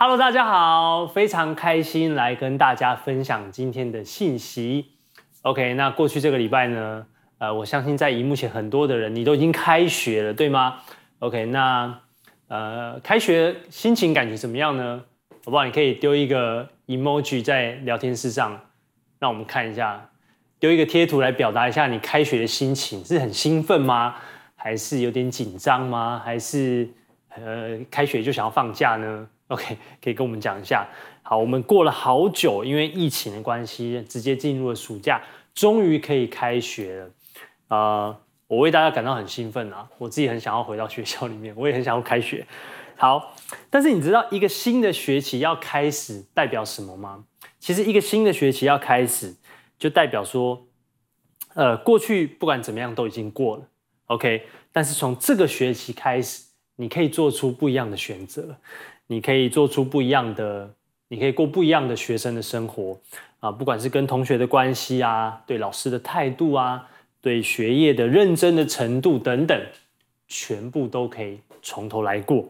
Hello，大家好，非常开心来跟大家分享今天的信息。OK，那过去这个礼拜呢，呃，我相信在荧幕前很多的人，你都已经开学了，对吗？OK，那呃，开学心情感觉怎么样呢？好不好？你可以丢一个 emoji 在聊天室上，让我们看一下，丢一个贴图来表达一下你开学的心情，是很兴奋吗？还是有点紧张吗？还是呃，开学就想要放假呢 OK，可以跟我们讲一下。好，我们过了好久，因为疫情的关系，直接进入了暑假，终于可以开学了。啊、呃，我为大家感到很兴奋啊！我自己很想要回到学校里面，我也很想要开学。好，但是你知道一个新的学期要开始代表什么吗？其实一个新的学期要开始，就代表说，呃，过去不管怎么样都已经过了，OK。但是从这个学期开始，你可以做出不一样的选择。你可以做出不一样的，你可以过不一样的学生的生活啊，不管是跟同学的关系啊，对老师的态度啊，对学业的认真的程度等等，全部都可以从头来过。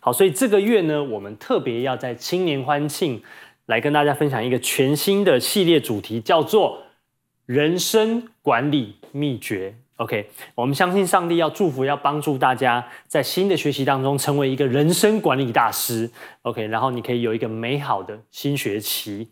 好，所以这个月呢，我们特别要在青年欢庆来跟大家分享一个全新的系列主题，叫做人生管理秘诀。OK，我们相信上帝要祝福、要帮助大家在新的学习当中成为一个人生管理大师。OK，然后你可以有一个美好的新学期。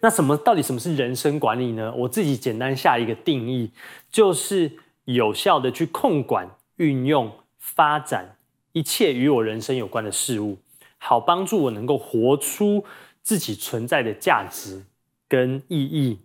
那什么到底什么是人生管理呢？我自己简单下一个定义，就是有效的去控管、运用、发展一切与我人生有关的事物，好帮助我能够活出自己存在的价值跟意义。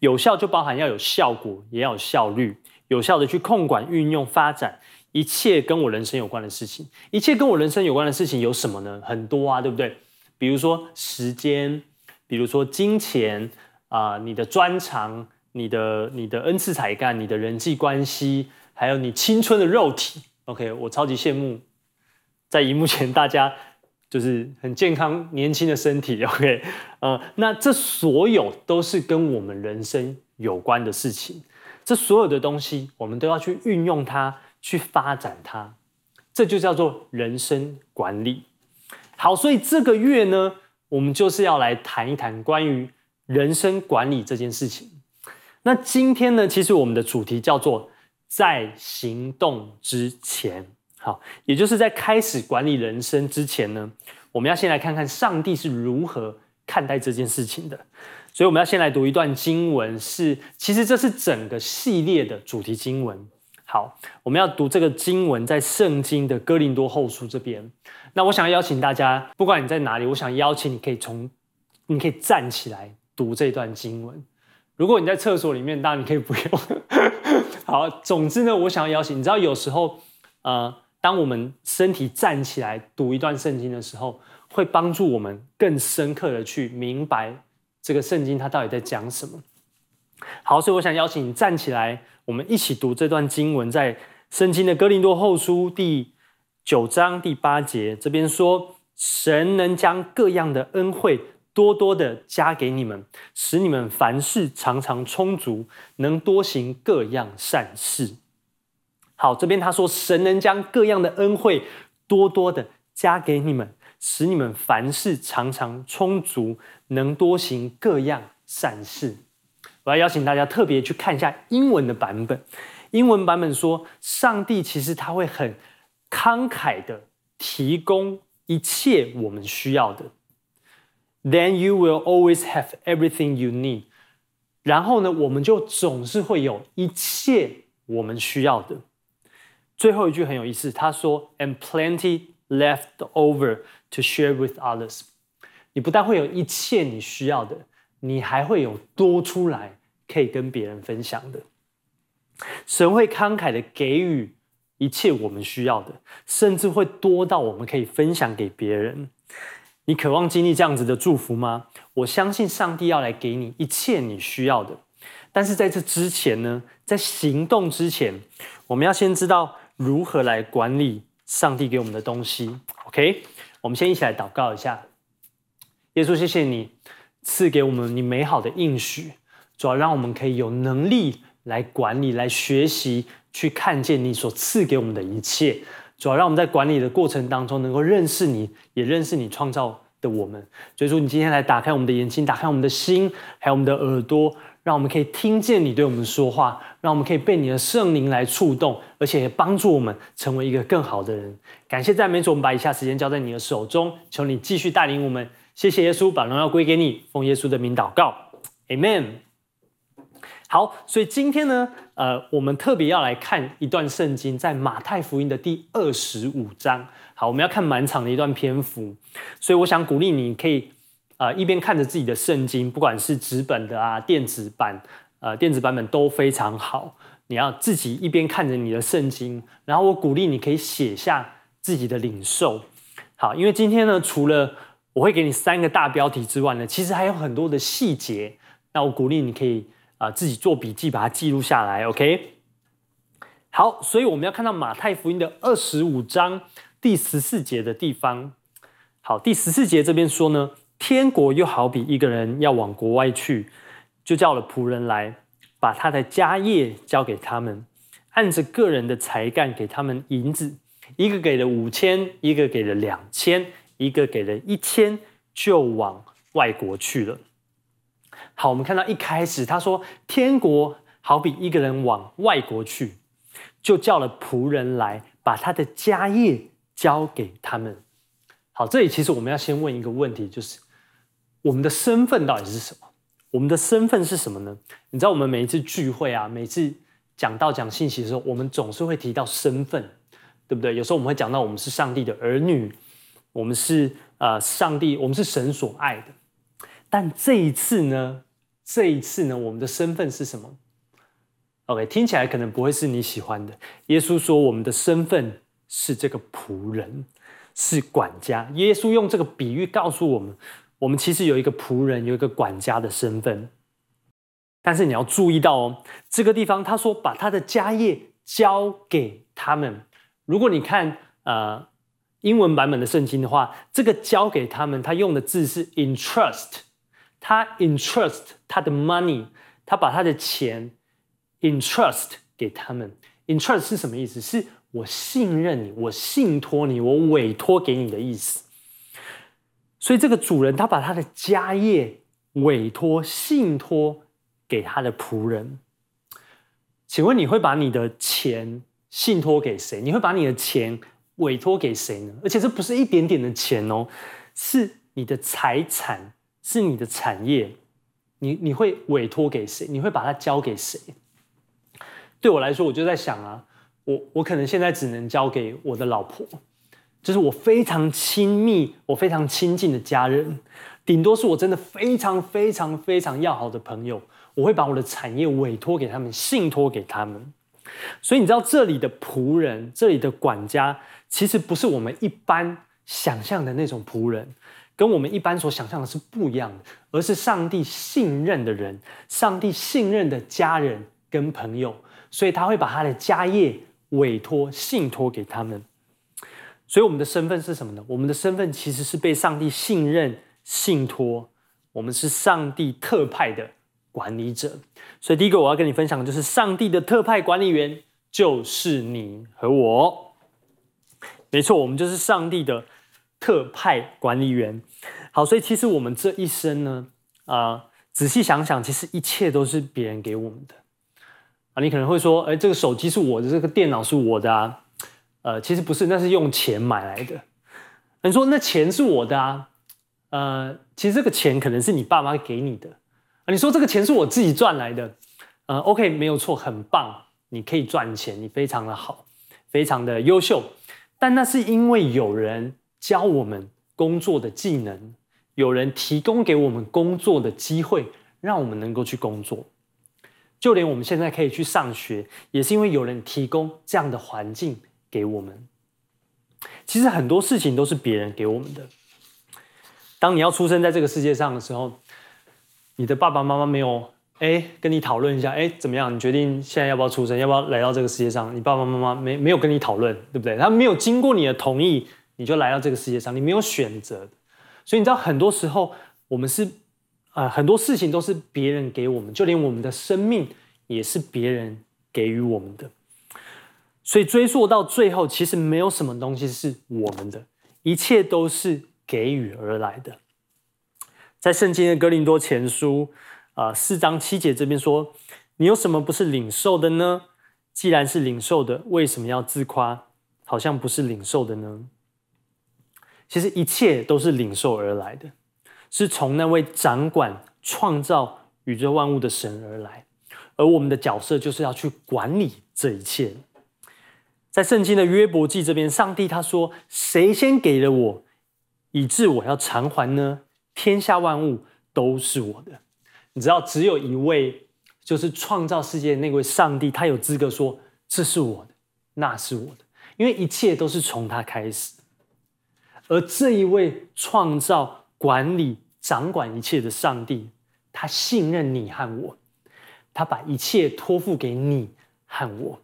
有效就包含要有效果，也要有效率。有效的去控管、运用、发展一切跟我人生有关的事情。一切跟我人生有关的事情有什么呢？很多啊，对不对？比如说时间，比如说金钱啊、你的专长，你的你的恩赐才干，你的人际关系，还有你青春的肉体。OK，我超级羡慕在荧幕前大家就是很健康、年轻的身体。OK，呃，那这所有都是跟我们人生有关的事情。这所有的东西，我们都要去运用它，去发展它，这就叫做人生管理。好，所以这个月呢，我们就是要来谈一谈关于人生管理这件事情。那今天呢，其实我们的主题叫做在行动之前。好，也就是在开始管理人生之前呢，我们要先来看看上帝是如何看待这件事情的。所以我们要先来读一段经文，是其实这是整个系列的主题经文。好，我们要读这个经文在圣经的哥林多后书这边。那我想要邀请大家，不管你在哪里，我想邀请你可以从，你可以站起来读这段经文。如果你在厕所里面，当然你可以不用。好，总之呢，我想要邀请你，知道有时候，呃，当我们身体站起来读一段圣经的时候，会帮助我们更深刻的去明白。这个圣经它到底在讲什么？好，所以我想邀请你站起来，我们一起读这段经文，在圣经的哥林多后书第九章第八节这边说：“神能将各样的恩惠多多的加给你们，使你们凡事常常充足，能多行各样善事。”好，这边他说：“神能将各样的恩惠多多的加给你们。”使你们凡事常常充足，能多行各样善事。我要邀请大家特别去看一下英文的版本。英文版本说，上帝其实他会很慷慨的提供一切我们需要的。Then you will always have everything you need。然后呢，我们就总是会有一切我们需要的。最后一句很有意思，他说，and plenty left over。To share with others，你不但会有一切你需要的，你还会有多出来可以跟别人分享的。神会慷慨的给予一切我们需要的，甚至会多到我们可以分享给别人。你渴望经历这样子的祝福吗？我相信上帝要来给你一切你需要的。但是在这之前呢，在行动之前，我们要先知道如何来管理上帝给我们的东西。OK。我们先一起来祷告一下，耶稣，谢谢你赐给我们你美好的应许，主要让我们可以有能力来管理、来学习、去看见你所赐给我们的一切。主要让我们在管理的过程当中，能够认识你，也认识你创造的我们。所以说，你今天来打开我们的眼睛，打开我们的心，还有我们的耳朵，让我们可以听见你对我们说话，让我们可以被你的圣灵来触动，而且也帮助我们成为一个更好的人。感谢赞美主，我们把以下时间交在你的手中，求你继续带领我们。谢谢耶稣，把荣耀归给你，奉耶稣的名祷告，Amen。好，所以今天呢，呃，我们特别要来看一段圣经，在马太福音的第二十五章。好，我们要看满场的一段篇幅，所以我想鼓励你可以，呃，一边看着自己的圣经，不管是纸本的啊、电子版，呃，电子版本都非常好。你要自己一边看着你的圣经，然后我鼓励你可以写下自己的领受。好，因为今天呢，除了我会给你三个大标题之外呢，其实还有很多的细节。那我鼓励你可以。啊，自己做笔记，把它记录下来，OK。好，所以我们要看到马太福音的二十五章第十四节的地方。好，第十四节这边说呢，天国又好比一个人要往国外去，就叫了仆人来，把他的家业交给他们，按着个人的才干给他们银子，一个给了五千，一个给了两千，一个给了一千，就往外国去了。好，我们看到一开始他说，天国好比一个人往外国去，就叫了仆人来，把他的家业交给他们。好，这里其实我们要先问一个问题，就是我们的身份到底是什么？我们的身份是什么呢？你知道，我们每一次聚会啊，每次讲到讲信息的时候，我们总是会提到身份，对不对？有时候我们会讲到我们是上帝的儿女，我们是呃上帝，我们是神所爱的。但这一次呢？这一次呢，我们的身份是什么？OK，听起来可能不会是你喜欢的。耶稣说，我们的身份是这个仆人，是管家。耶稣用这个比喻告诉我们，我们其实有一个仆人，有一个管家的身份。但是你要注意到哦，这个地方他说把他的家业交给他们。如果你看呃英文版本的圣经的话，这个交给他们，他用的字是 entrust。他 entrust 他的 money，他把他的钱 entrust 给他们。entrust 是什么意思？是我信任你，我信托你，我委托给你的意思。所以这个主人他把他的家业委托、信托给他的仆人。请问你会把你的钱信托给谁？你会把你的钱委托给谁呢？而且这不是一点点的钱哦，是你的财产。是你的产业，你你会委托给谁？你会把它交给谁？对我来说，我就在想啊，我我可能现在只能交给我的老婆，就是我非常亲密、我非常亲近的家人，顶多是我真的非常非常非常要好的朋友，我会把我的产业委托给他们，信托给他们。所以你知道，这里的仆人，这里的管家，其实不是我们一般想象的那种仆人。跟我们一般所想象的是不一样的，而是上帝信任的人，上帝信任的家人跟朋友，所以他会把他的家业委托、信托给他们。所以我们的身份是什么呢？我们的身份其实是被上帝信任、信托，我们是上帝特派的管理者。所以第一个我要跟你分享的就是，上帝的特派管理员就是你和我。没错，我们就是上帝的。特派管理员，好，所以其实我们这一生呢，啊、仔细想想，其实一切都是别人给我们的啊。你可能会说，哎，这个手机是我的，这个电脑是我的啊，呃，其实不是，那是用钱买来的。你说那钱是我的啊，呃，其实这个钱可能是你爸妈给你的啊。你说这个钱是我自己赚来的，呃，OK，没有错，很棒，你可以赚钱，你非常的好，非常的优秀，但那是因为有人。教我们工作的技能，有人提供给我们工作的机会，让我们能够去工作。就连我们现在可以去上学，也是因为有人提供这样的环境给我们。其实很多事情都是别人给我们的。当你要出生在这个世界上的时候，你的爸爸妈妈没有哎跟你讨论一下，哎怎么样？你决定现在要不要出生，要不要来到这个世界上？你爸爸妈妈没没有跟你讨论，对不对？他没有经过你的同意。你就来到这个世界上，你没有选择，所以你知道很多时候我们是，呃，很多事情都是别人给我们，就连我们的生命也是别人给予我们的。所以追溯到最后，其实没有什么东西是我们的，一切都是给予而来的。在圣经的哥林多前书啊四章七节这边说：“你有什么不是领受的呢？既然是领受的，为什么要自夸，好像不是领受的呢？”其实一切都是领受而来的，是从那位掌管创造宇宙万物的神而来，而我们的角色就是要去管理这一切。在圣经的约伯记这边，上帝他说：“谁先给了我，以致我要偿还呢？天下万物都是我的。”你知道，只有一位就是创造世界的那位上帝，他有资格说：“这是我的，那是我的。”因为一切都是从他开始。而这一位创造、管理、掌管一切的上帝，他信任你和我，他把一切托付给你和我。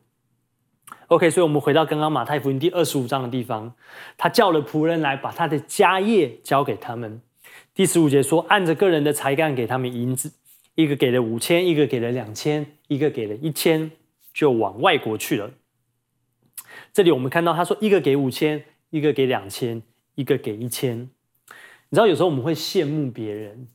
OK，所以，我们回到刚刚马太福音第二十五章的地方，他叫了仆人来，把他的家业交给他们。第十五节说，按着个人的才干给他们银子，一个给了五千，一个给了两千，一个给了一千，就往外国去了。这里我们看到他说，一个给五千，一个给两千。一个给一千，你知道有时候我们会羡慕别人，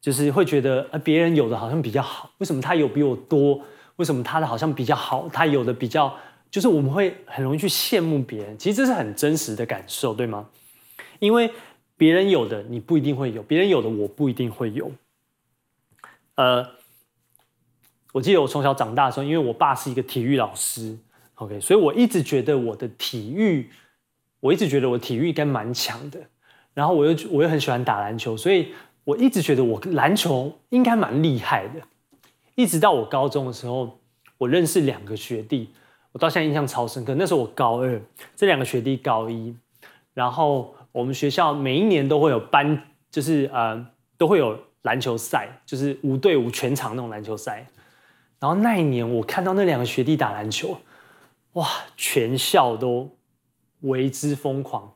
就是会觉得呃别人有的好像比较好，为什么他有比我多？为什么他的好像比较好？他有的比较，就是我们会很容易去羡慕别人。其实这是很真实的感受，对吗？因为别人有的你不一定会有，别人有的我不一定会有。呃，我记得我从小长大的时候，因为我爸是一个体育老师，OK，所以我一直觉得我的体育。我一直觉得我体育应该蛮强的，然后我又我又很喜欢打篮球，所以我一直觉得我篮球应该蛮厉害的。一直到我高中的时候，我认识两个学弟，我到现在印象超深刻。那时候我高二，这两个学弟高一，然后我们学校每一年都会有班，就是呃都会有篮球赛，就是五对五全场那种篮球赛。然后那一年我看到那两个学弟打篮球，哇，全校都。为之疯狂，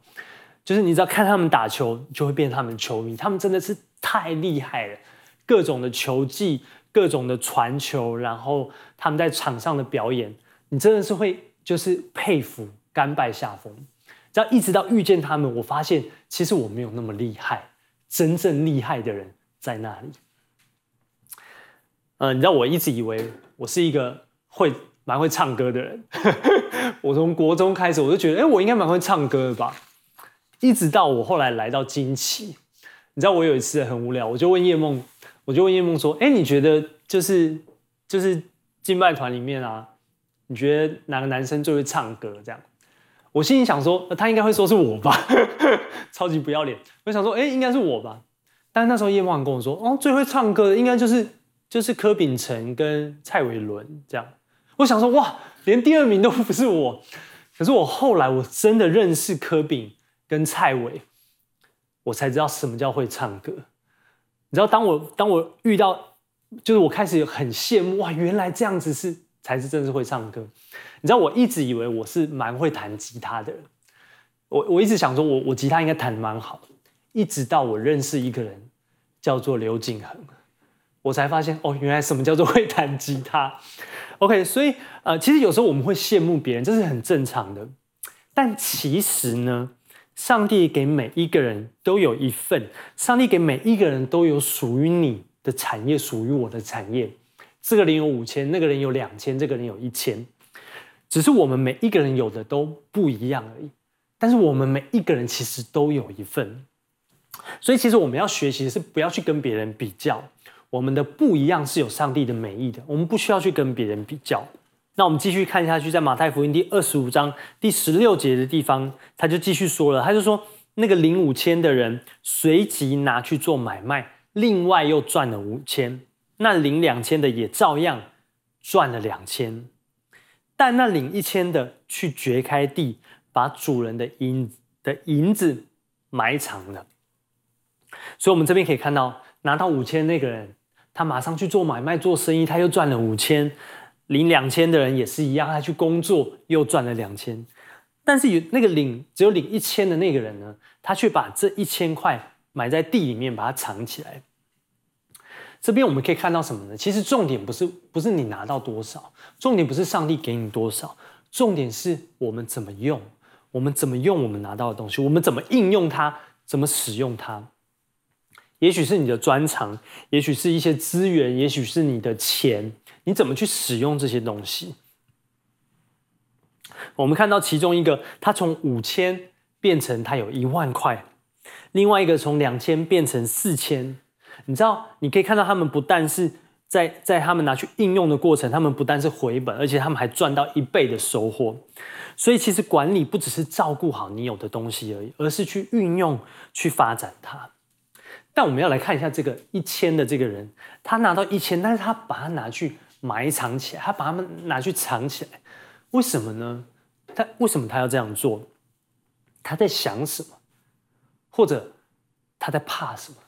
就是你知道看他们打球，就会变他们球迷。他们真的是太厉害了，各种的球技，各种的传球，然后他们在场上的表演，你真的是会就是佩服，甘拜下风。只要一直到遇见他们，我发现其实我没有那么厉害，真正厉害的人在那里。嗯、呃，你知道我一直以为我是一个会蛮会唱歌的人。我从国中开始，我就觉得，哎，我应该蛮会唱歌的吧。一直到我后来来到惊奇，你知道，我有一次很无聊，我就问叶梦，我就问叶梦说，哎，你觉得就是就是敬拜团里面啊，你觉得哪个男生最会唱歌？这样，我心里想说，他应该会说是我吧，超级不要脸。我想说，哎，应该是我吧。但是那时候叶梦跟我说，哦，最会唱歌的应该就是就是柯秉承跟蔡伟伦这样。我想说，哇。连第二名都不是我，可是我后来我真的认识柯秉跟蔡伟，我才知道什么叫会唱歌。你知道，当我当我遇到，就是我开始很羡慕哇，原来这样子是才是真的是会唱歌。你知道，我一直以为我是蛮会弹吉他的人，我我一直想说我我吉他应该弹的蛮好，一直到我认识一个人叫做刘景恒，我才发现哦，原来什么叫做会弹吉他。OK，所以呃，其实有时候我们会羡慕别人，这是很正常的。但其实呢，上帝给每一个人都有一份，上帝给每一个人都有属于你的产业，属于我的产业。这个人有五千，那个人有两千，这个人有一千，只是我们每一个人有的都不一样而已。但是我们每一个人其实都有一份，所以其实我们要学习的是不要去跟别人比较。我们的不一样是有上帝的美意的，我们不需要去跟别人比较。那我们继续看下去，在马太福音第二十五章第十六节的地方，他就继续说了，他就说那个领五千的人随即拿去做买卖，另外又赚了五千。那领两千的也照样赚了两千，但那领一千的去掘开地，把主人的银的银子埋藏了。所以，我们这边可以看到，拿到五千那个人。他马上去做买卖、做生意，他又赚了五千。领两千的人也是一样，他去工作又赚了两千。但是有那个领只有领一千的那个人呢，他却把这一千块埋在地里面，把它藏起来。这边我们可以看到什么呢？其实重点不是不是你拿到多少，重点不是上帝给你多少，重点是我们怎么用，我们怎么用我们拿到的东西，我们怎么应用它，怎么使用它。也许是你的专长，也许是一些资源，也许是你的钱，你怎么去使用这些东西？我们看到其中一个，他从五千变成他有一万块，另外一个从两千变成四千。你知道，你可以看到他们不但是在在他们拿去应用的过程，他们不但是回本，而且他们还赚到一倍的收获。所以，其实管理不只是照顾好你有的东西而已，而是去运用、去发展它。但我们要来看一下这个一千的这个人，他拿到一千，但是他把它拿去埋藏起来，他把它们拿去藏起来，为什么呢？他为什么他要这样做？他在想什么？或者他在怕什么？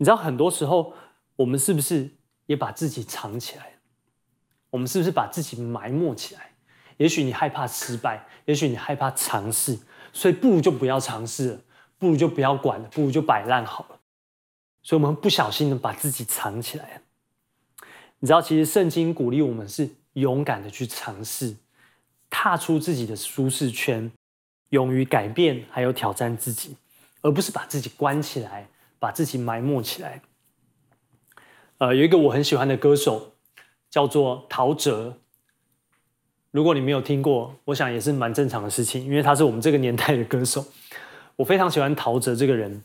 你知道，很多时候我们是不是也把自己藏起来？我们是不是把自己埋没起来？也许你害怕失败，也许你害怕尝试，所以不如就不要尝试了，不如就不要管了，不如就摆烂好了。所以，我们不小心的把自己藏起来了。你知道，其实圣经鼓励我们是勇敢的去尝试。踏出自己的舒适圈，勇于改变，还有挑战自己，而不是把自己关起来，把自己埋没起来。呃，有一个我很喜欢的歌手，叫做陶喆。如果你没有听过，我想也是蛮正常的事情，因为他是我们这个年代的歌手。我非常喜欢陶喆这个人。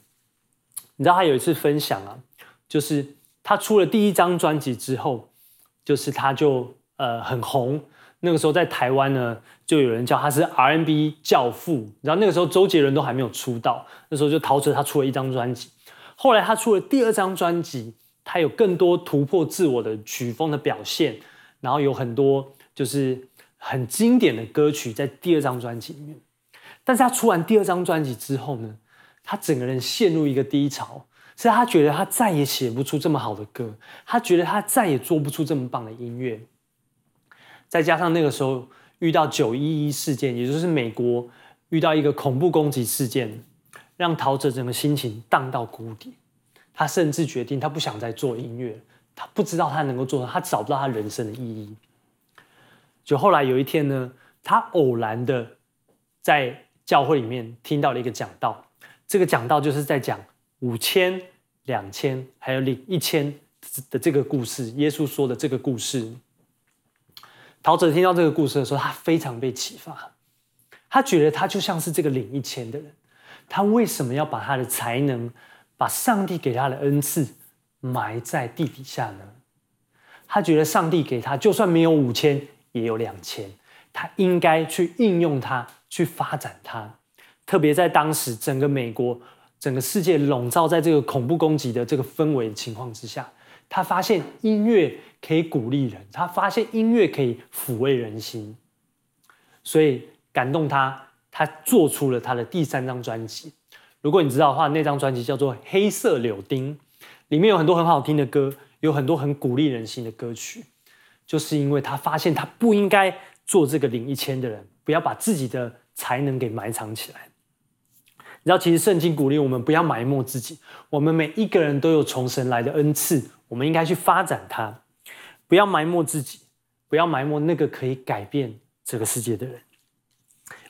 你知道他有一次分享啊，就是他出了第一张专辑之后，就是他就呃很红。那个时候在台湾呢，就有人叫他是 R&B 教父。然后那个时候周杰伦都还没有出道，那时候就陶喆他出了一张专辑。后来他出了第二张专辑，他有更多突破自我的曲风的表现，然后有很多就是很经典的歌曲在第二张专辑里面。但是他出完第二张专辑之后呢，他整个人陷入一个低潮，是他觉得他再也写不出这么好的歌，他觉得他再也做不出这么棒的音乐。再加上那个时候遇到九一一事件，也就是美国遇到一个恐怖攻击事件，让陶喆整个心情荡到谷底。他甚至决定他不想再做音乐，他不知道他能够做到，他找不到他人生的意义。就后来有一天呢，他偶然的在教会里面听到了一个讲道，这个讲道就是在讲五千、两千还有领一千的这个故事，耶稣说的这个故事。陶喆听到这个故事的时候，他非常被启发。他觉得他就像是这个领一千的人，他为什么要把他的才能、把上帝给他的恩赐埋在地底下呢？他觉得上帝给他就算没有五千，也有两千，他应该去应用它，去发展它。特别在当时整个美国、整个世界笼罩在这个恐怖攻击的这个氛围的情况之下。他发现音乐可以鼓励人，他发现音乐可以抚慰人心，所以感动他，他做出了他的第三张专辑。如果你知道的话，那张专辑叫做《黑色柳丁》，里面有很多很好听的歌，有很多很鼓励人心的歌曲。就是因为他发现他不应该做这个领一千的人，不要把自己的才能给埋藏起来。你知道，其实圣经鼓励我们不要埋没自己，我们每一个人都有从神来的恩赐。我们应该去发展它，不要埋没自己，不要埋没那个可以改变这个世界的人。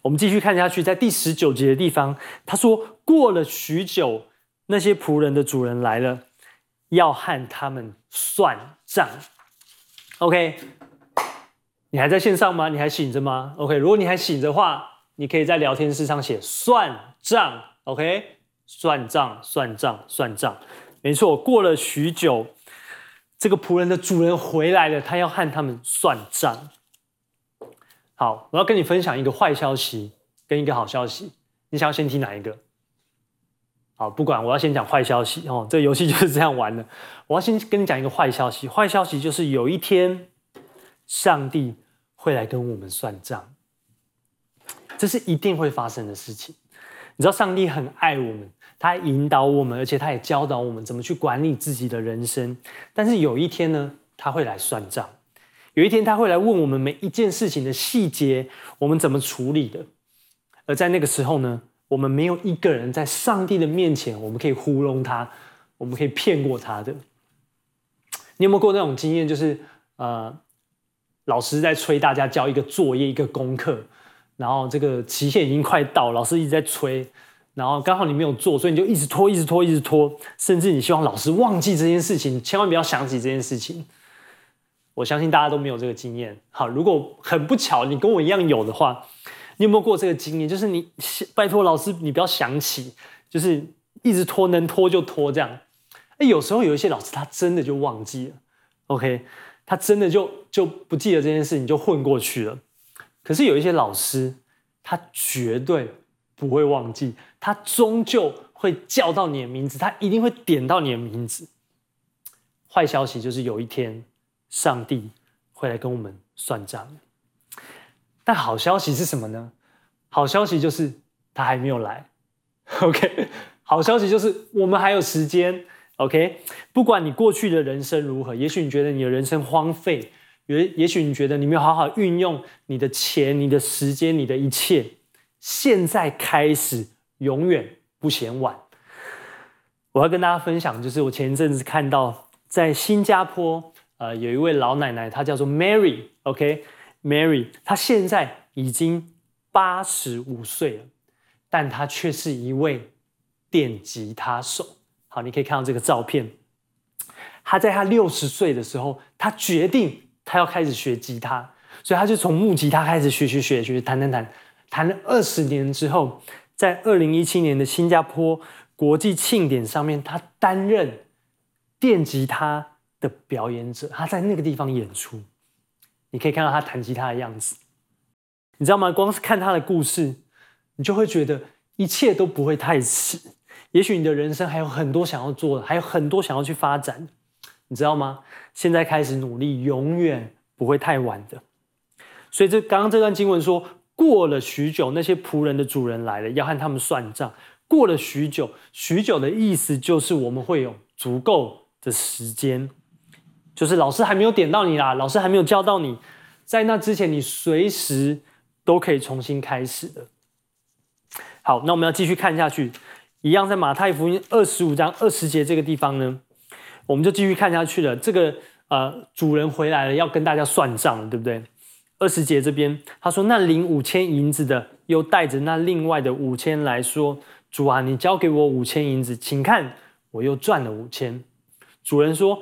我们继续看下去，在第十九节的地方，他说：“过了许久，那些仆人的主人来了，要和他们算账。” OK，你还在线上吗？你还醒着吗？OK，如果你还醒着的话，你可以在聊天室上写“算账”。OK，算账，算账，算账。没错，过了许久。这个仆人的主人回来了，他要和他们算账。好，我要跟你分享一个坏消息跟一个好消息，你想要先听哪一个？好，不管，我要先讲坏消息哦。这个游戏就是这样玩的。我要先跟你讲一个坏消息，坏消息就是有一天，上帝会来跟我们算账，这是一定会发生的事情。你知道，上帝很爱我们。他引导我们，而且他也教导我们怎么去管理自己的人生。但是有一天呢，他会来算账。有一天他会来问我们每一件事情的细节，我们怎么处理的。而在那个时候呢，我们没有一个人在上帝的面前，我们可以糊弄他，我们可以骗过他的。你有没有过那种经验？就是呃，老师在催大家交一个作业、一个功课，然后这个期限已经快到，老师一直在催。然后刚好你没有做，所以你就一直拖，一直拖，一直拖，甚至你希望老师忘记这件事情，千万不要想起这件事情。我相信大家都没有这个经验。好，如果很不巧你跟我一样有的话，你有没有过这个经验？就是你拜托老师，你不要想起，就是一直拖，能拖就拖这样。哎，有时候有一些老师他真的就忘记了，OK，他真的就就不记得这件事情，就混过去了。可是有一些老师，他绝对不会忘记，他终究会叫到你的名字，他一定会点到你的名字。坏消息就是有一天，上帝会来跟我们算账。但好消息是什么呢？好消息就是他还没有来。OK，好消息就是我们还有时间。OK，不管你过去的人生如何，也许你觉得你的人生荒废，也也许你觉得你没有好好运用你的钱、你的时间、你的一切，现在开始永远不嫌晚。我要跟大家分享，就是我前一阵子看到在新加坡，呃，有一位老奶奶，她叫做 Mary，OK，Mary，她现在已经八十五岁了，但她却是一位电吉他手。好，你可以看到这个照片。她在她六十岁的时候，她决定她要开始学吉他，所以她就从木吉他开始学学学学弹弹弹，弹了二十年之后，在二零一七年的新加坡国际庆典上面，她担任电吉他的表演者，他在那个地方演出。你可以看到他弹吉他的样子，你知道吗？光是看他的故事，你就会觉得一切都不会太迟。也许你的人生还有很多想要做的，还有很多想要去发展，你知道吗？现在开始努力，永远不会太晚的。所以这刚刚这段经文说，过了许久，那些仆人的主人来了，要和他们算账。过了许久，许久的意思就是我们会有足够的时间，就是老师还没有点到你啦，老师还没有教到你，在那之前，你随时都可以重新开始的。好，那我们要继续看下去。一样，在马太福音二十五章二十节这个地方呢，我们就继续看下去了。这个呃，主人回来了，要跟大家算账，对不对？二十节这边他说：“那领五千银子的，又带着那另外的五千来说，主啊，你交给我五千银子，请看，我又赚了五千。”主人说：“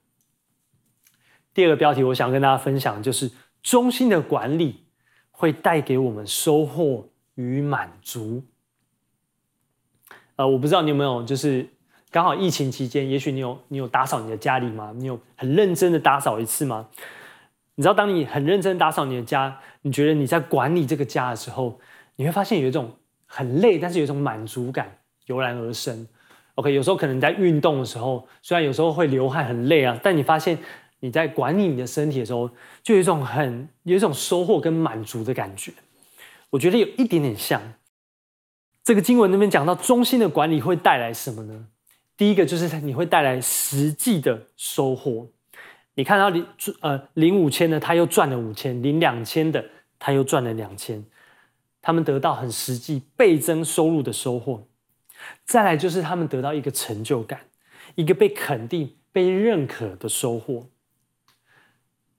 第二个标题，我想跟大家分享，就是中心的管理会带给我们收获与满足。呃，我不知道你有没有，就是。刚好疫情期间，也许你有你有打扫你的家里吗？你有很认真的打扫一次吗？你知道，当你很认真打扫你的家，你觉得你在管理这个家的时候，你会发现有一种很累，但是有一种满足感油然而生。OK，有时候可能你在运动的时候，虽然有时候会流汗很累啊，但你发现你在管理你的身体的时候，就有一种很有一种收获跟满足的感觉。我觉得有一点点像这个经文那边讲到，中心的管理会带来什么呢？第一个就是你会带来实际的收获。你看到领呃领五千的，他又赚了五千；领两千的，他又赚了两千。他们得到很实际倍增收入的收获。再来就是他们得到一个成就感，一个被肯定、被认可的收获。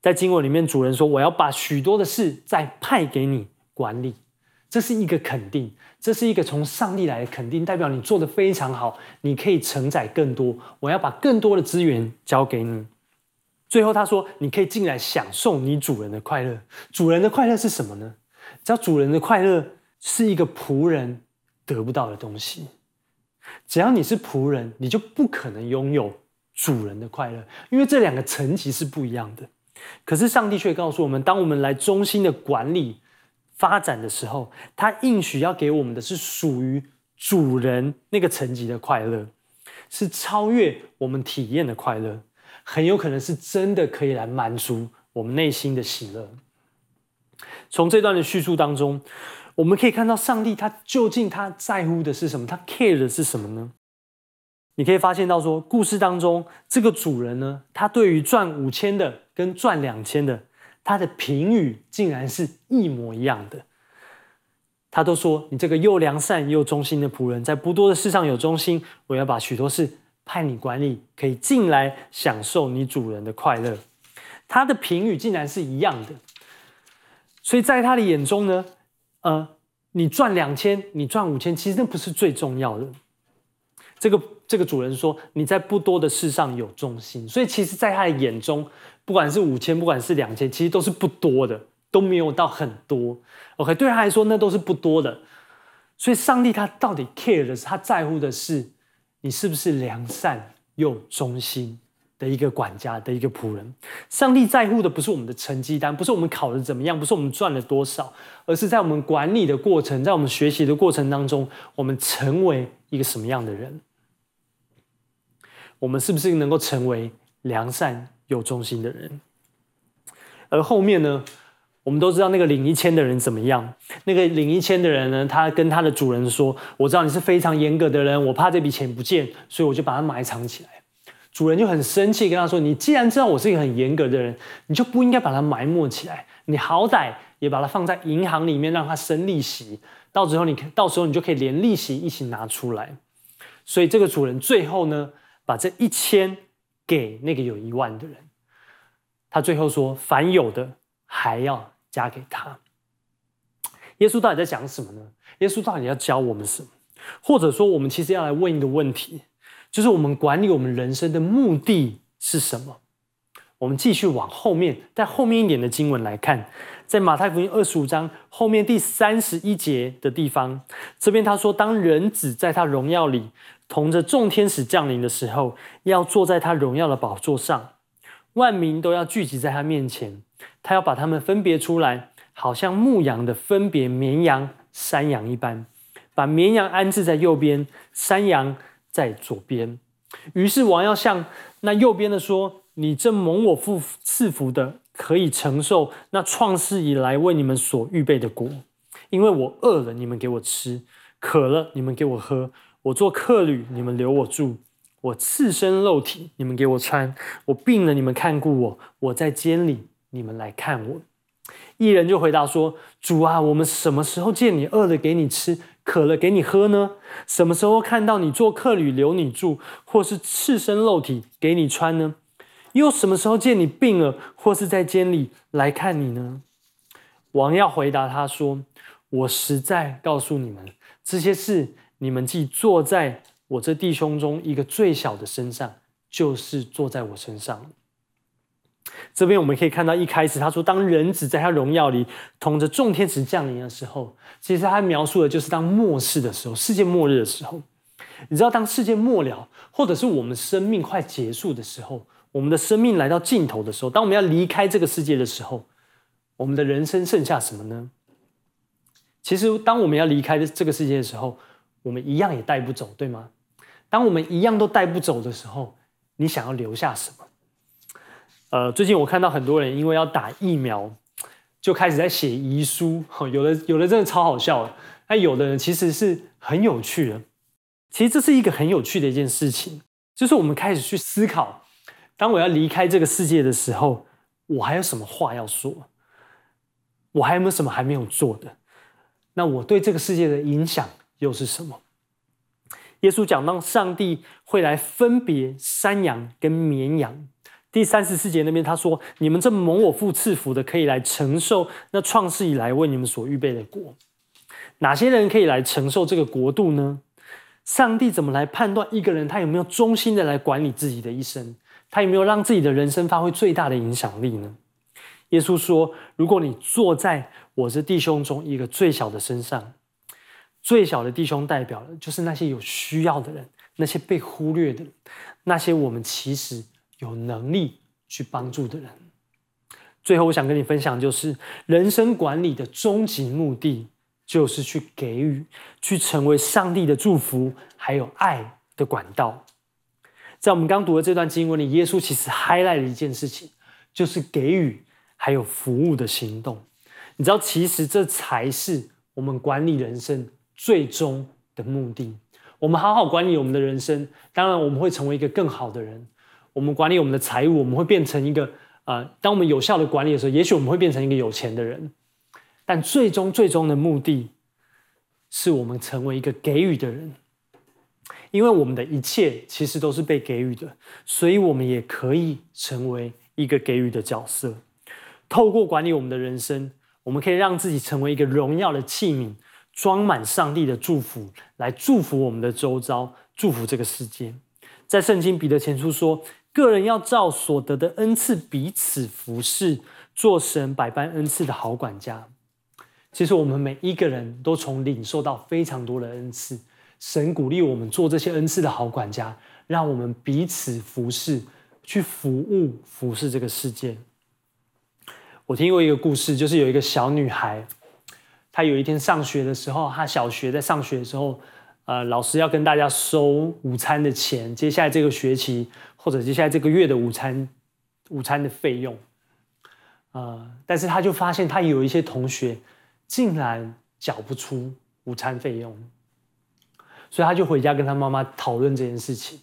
在经文里面，主人说：“我要把许多的事再派给你管理。”这是一个肯定，这是一个从上帝来的肯定，代表你做得非常好，你可以承载更多。我要把更多的资源交给你。最后他说，你可以进来享受你主人的快乐。主人的快乐是什么呢？只要主人的快乐是一个仆人得不到的东西。只要你是仆人，你就不可能拥有主人的快乐，因为这两个层级是不一样的。可是上帝却告诉我们，当我们来忠心的管理。发展的时候，他应许要给我们的是属于主人那个层级的快乐，是超越我们体验的快乐，很有可能是真的可以来满足我们内心的喜乐。从这段的叙述当中，我们可以看到上帝他究竟他在乎的是什么？他 care 的是什么呢？你可以发现到说，故事当中这个主人呢，他对于赚五千的跟赚两千的，他的评语竟然是一模一样的。他都说：“你这个又良善又忠心的仆人，在不多的事上有忠心，我要把许多事派你管理，可以进来享受你主人的快乐。”他的评语竟然是一样的，所以在他的眼中呢，呃，你赚两千，你赚五千，其实那不是最重要的。这个这个主人说：“你在不多的事上有忠心。”所以其实，在他的眼中，不管是五千，不管是两千，其实都是不多的。都没有到很多，OK，对他来说那都是不多的，所以上帝他到底 care 的是，他在乎的是你是不是良善又忠心的一个管家的一个仆人。上帝在乎的不是我们的成绩单，不是我们考的怎么样，不是我们赚了多少，而是在我们管理的过程，在我们学习的过程当中，我们成为一个什么样的人？我们是不是能够成为良善又忠心的人？而后面呢？我们都知道那个领一千的人怎么样？那个领一千的人呢？他跟他的主人说：“我知道你是非常严格的人，我怕这笔钱不见，所以我就把它埋藏起来。”主人就很生气，跟他说：“你既然知道我是一个很严格的人，你就不应该把它埋没起来，你好歹也把它放在银行里面，让它生利息。到时候你到时候你就可以连利息一起拿出来。”所以这个主人最后呢，把这一千给那个有一万的人。他最后说：“凡有的还要。”加给他。耶稣到底在讲什么呢？耶稣到底要教我们什么？或者说，我们其实要来问一个问题，就是我们管理我们人生的目的是什么？我们继续往后面，在后面一点的经文来看，在马太福音二十五章后面第三十一节的地方，这边他说：“当人子在他荣耀里同着众天使降临的时候，要坐在他荣耀的宝座上，万民都要聚集在他面前。”他要把他们分别出来，好像牧羊的分别绵羊、山羊一般，把绵羊安置在右边，山羊在左边。于是王要向那右边的说：“你这蒙我父赐福的，可以承受那创世以来为你们所预备的果。因为我饿了，你们给我吃；渴了，你们给我喝；我做客旅，你们留我住；我赤身肉体，你们给我穿；我病了，你们看顾我；我在监里。”你们来看我，义人就回答说：“主啊，我们什么时候见你饿了给你吃，渴了给你喝呢？什么时候看到你做客旅留你住，或是赤身肉体给你穿呢？又什么时候见你病了，或是在监里来看你呢？”王要回答他说：“我实在告诉你们，这些事你们既坐在我这弟兄中一个最小的身上，就是坐在我身上。”这边我们可以看到，一开始他说，当人子在他荣耀里同着众天使降临的时候，其实他描述的就是当末世的时候，世界末日的时候。你知道，当世界末了，或者是我们生命快结束的时候，我们的生命来到尽头的时候，当我们要离开这个世界的时候，我们的人生剩下什么呢？其实，当我们要离开这个世界的时候，我们一样也带不走，对吗？当我们一样都带不走的时候，你想要留下什么？呃，最近我看到很多人因为要打疫苗，就开始在写遗书。有的有的真的超好笑的，那有的人其实是很有趣的。其实这是一个很有趣的一件事情，就是我们开始去思考，当我要离开这个世界的时候，我还有什么话要说？我还有没有什么还没有做的？那我对这个世界的影响又是什么？耶稣讲到上帝会来分别山羊跟绵羊。第三十四节那边他说：“你们这蒙我父赐福的，可以来承受那创世以来为你们所预备的国。哪些人可以来承受这个国度呢？上帝怎么来判断一个人他有没有忠心的来管理自己的一生？他有没有让自己的人生发挥最大的影响力呢？”耶稣说：“如果你坐在我这弟兄中一个最小的身上，最小的弟兄代表的就是那些有需要的人，那些被忽略的人，那些我们其实。”有能力去帮助的人。最后，我想跟你分享，就是人生管理的终极目的，就是去给予，去成为上帝的祝福，还有爱的管道。在我们刚读的这段经文里，耶稣其实 highlight 了一件事情，就是给予还有服务的行动。你知道，其实这才是我们管理人生最终的目的。我们好好管理我们的人生，当然我们会成为一个更好的人。我们管理我们的财务，我们会变成一个呃，当我们有效的管理的时候，也许我们会变成一个有钱的人。但最终最终的目的，是我们成为一个给予的人。因为我们的一切其实都是被给予的，所以我们也可以成为一个给予的角色。透过管理我们的人生，我们可以让自己成为一个荣耀的器皿。装满上帝的祝福，来祝福我们的周遭，祝福这个世界。在圣经彼得前书说，个人要照所得的恩赐彼此服侍，做神百般恩赐的好管家。其实我们每一个人都从领受到非常多的恩赐，神鼓励我们做这些恩赐的好管家，让我们彼此服侍，去服务服侍这个世界。我听过一个故事，就是有一个小女孩。他有一天上学的时候，他小学在上学的时候，呃，老师要跟大家收午餐的钱，接下来这个学期或者接下来这个月的午餐午餐的费用，呃，但是他就发现他有一些同学竟然缴不出午餐费用，所以他就回家跟他妈妈讨论这件事情。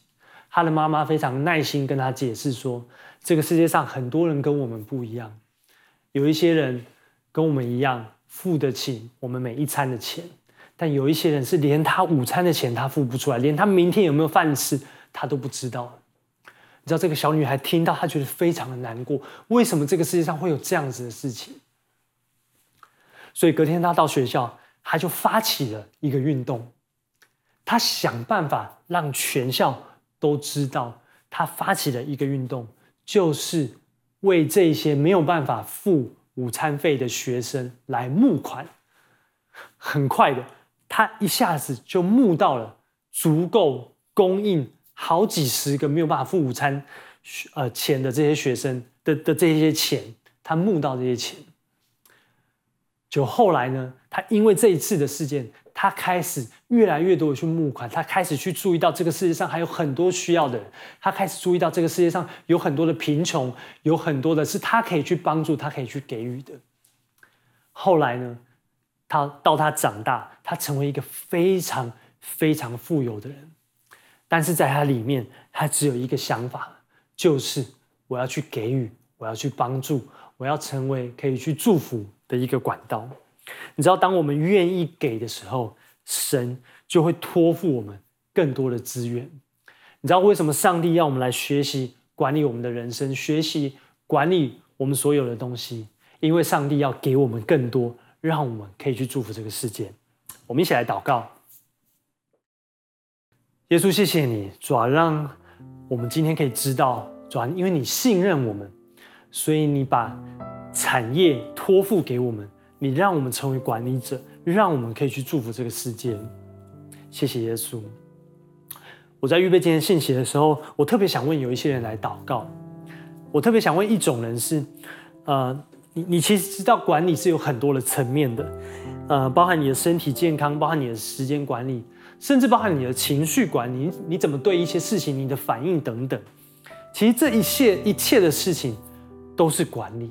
他的妈妈非常耐心跟他解释说，这个世界上很多人跟我们不一样，有一些人跟我们一样。付得起我们每一餐的钱，但有一些人是连他午餐的钱他付不出来，连他明天有没有饭吃他都不知道。你知道这个小女孩听到，她觉得非常的难过。为什么这个世界上会有这样子的事情？所以隔天她到学校，她就发起了一个运动，她想办法让全校都知道，她发起了一个运动，就是为这些没有办法付。午餐费的学生来募款，很快的，他一下子就募到了足够供应好几十个没有办法付午餐呃钱的这些学生的的这些钱，他募到这些钱。就后来呢，他因为这一次的事件，他开始越来越多的去募款，他开始去注意到这个世界上还有很多需要的人，他开始注意到这个世界上有很多的贫穷，有很多的是他可以去帮助，他可以去给予的。后来呢，他到他长大，他成为一个非常非常富有的人，但是在他里面，他只有一个想法，就是我要去给予，我要去帮助，我要成为可以去祝福的一个管道。你知道，当我们愿意给的时候，神就会托付我们更多的资源。你知道为什么上帝要我们来学习管理我们的人生，学习管理我们所有的东西？因为上帝要给我们更多，让我们可以去祝福这个世界。我们一起来祷告。耶稣，谢谢你，主啊，让我们今天可以知道，主啊，因为你信任我们，所以你把产业托付给我们。你让我们成为管理者，让我们可以去祝福这个世界。谢谢耶稣。我在预备今天信息的时候，我特别想问有一些人来祷告。我特别想问一种人是，呃，你你其实知道管理是有很多的层面的，呃，包含你的身体健康，包含你的时间管理，甚至包含你的情绪管理，你怎么对一些事情，你的反应等等。其实这一切一切的事情都是管理。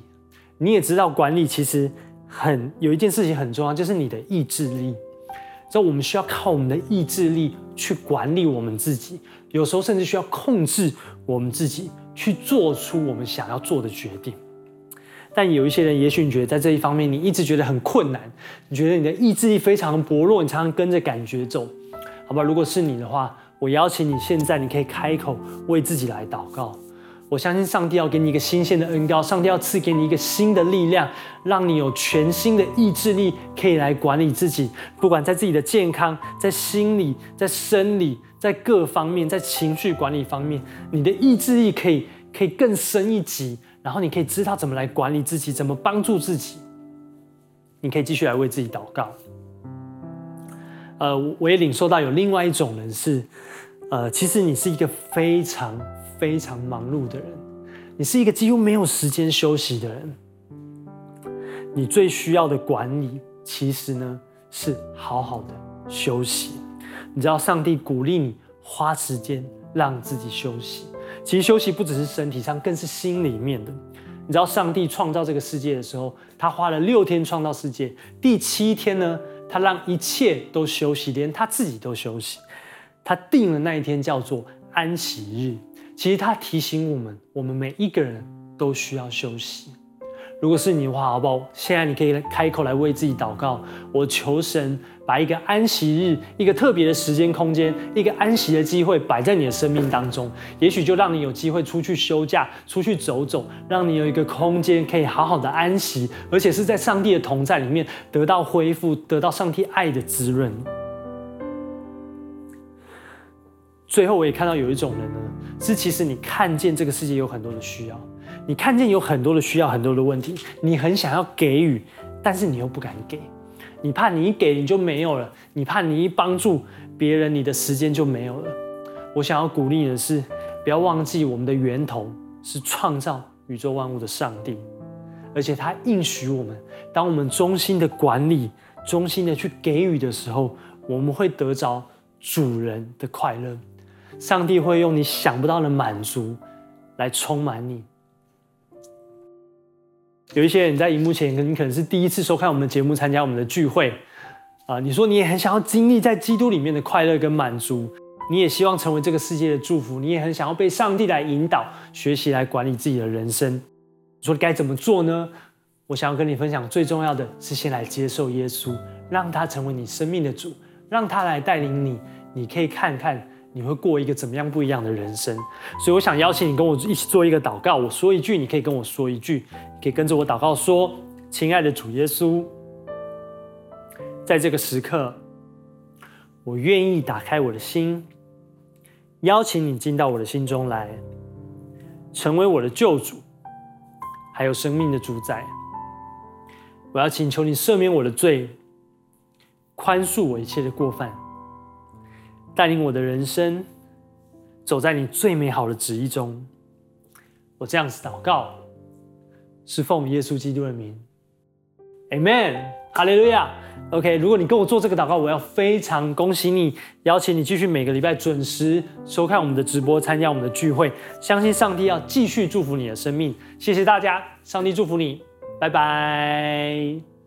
你也知道管理其实。很有一件事情很重要，就是你的意志力。所以我们需要靠我们的意志力去管理我们自己，有时候甚至需要控制我们自己，去做出我们想要做的决定。但有一些人，也许你觉得在这一方面你一直觉得很困难，你觉得你的意志力非常薄弱，你常常跟着感觉走，好吧？如果是你的话，我邀请你现在你可以开口为自己来祷告。我相信上帝要给你一个新鲜的恩膏，上帝要赐给你一个新的力量，让你有全新的意志力，可以来管理自己。不管在自己的健康、在心理、在生理、在各方面、在情绪管理方面，你的意志力可以可以更深一级，然后你可以知道怎么来管理自己，怎么帮助自己。你可以继续来为自己祷告。呃，我也领受到有另外一种人是，呃，其实你是一个非常。非常忙碌的人，你是一个几乎没有时间休息的人。你最需要的管理，其实呢是好好的休息。你知道，上帝鼓励你花时间让自己休息。其实休息不只是身体上，更是心里面的。你知道，上帝创造这个世界的时候，他花了六天创造世界，第七天呢，他让一切都休息，连他自己都休息。他定了那一天叫做安息日。其实他提醒我们，我们每一个人都需要休息。如果是你的话，好不好？现在你可以开口来为自己祷告。我求神把一个安息日、一个特别的时间空间、一个安息的机会摆在你的生命当中，也许就让你有机会出去休假、出去走走，让你有一个空间可以好好的安息，而且是在上帝的同在里面得到恢复，得到上帝爱的滋润。最后，我也看到有一种人呢，是其实你看见这个世界有很多的需要。你看见有很多的需要，很多的问题，你很想要给予，但是你又不敢给，你怕你一给你就没有了，你怕你一帮助别人，你的时间就没有了。我想要鼓励你的是，不要忘记我们的源头是创造宇宙万物的上帝，而且他应许我们，当我们衷心的管理、衷心的去给予的时候，我们会得着主人的快乐，上帝会用你想不到的满足来充满你。有一些人在荧幕前，你可能是第一次收看我们的节目，参加我们的聚会，啊，你说你也很想要经历在基督里面的快乐跟满足，你也希望成为这个世界的祝福，你也很想要被上帝来引导，学习来管理自己的人生。你说该怎么做呢？我想要跟你分享，最重要的是先来接受耶稣，让他成为你生命的主，让他来带领你，你可以看看。你会过一个怎么样不一样的人生？所以我想邀请你跟我一起做一个祷告。我说一句，你可以跟我说一句，可以跟着我祷告说：“亲爱的主耶稣，在这个时刻，我愿意打开我的心，邀请你进到我的心中来，成为我的救主，还有生命的主宰。我要请求你赦免我的罪，宽恕我一切的过犯。”带领我的人生走在你最美好的旨意中，我这样子祷告，是奉耶稣基督的名，Amen，哈利路亚。OK，如果你跟我做这个祷告，我要非常恭喜你，邀请你继续每个礼拜准时收看我们的直播，参加我们的聚会。相信上帝要继续祝福你的生命。谢谢大家，上帝祝福你，拜拜。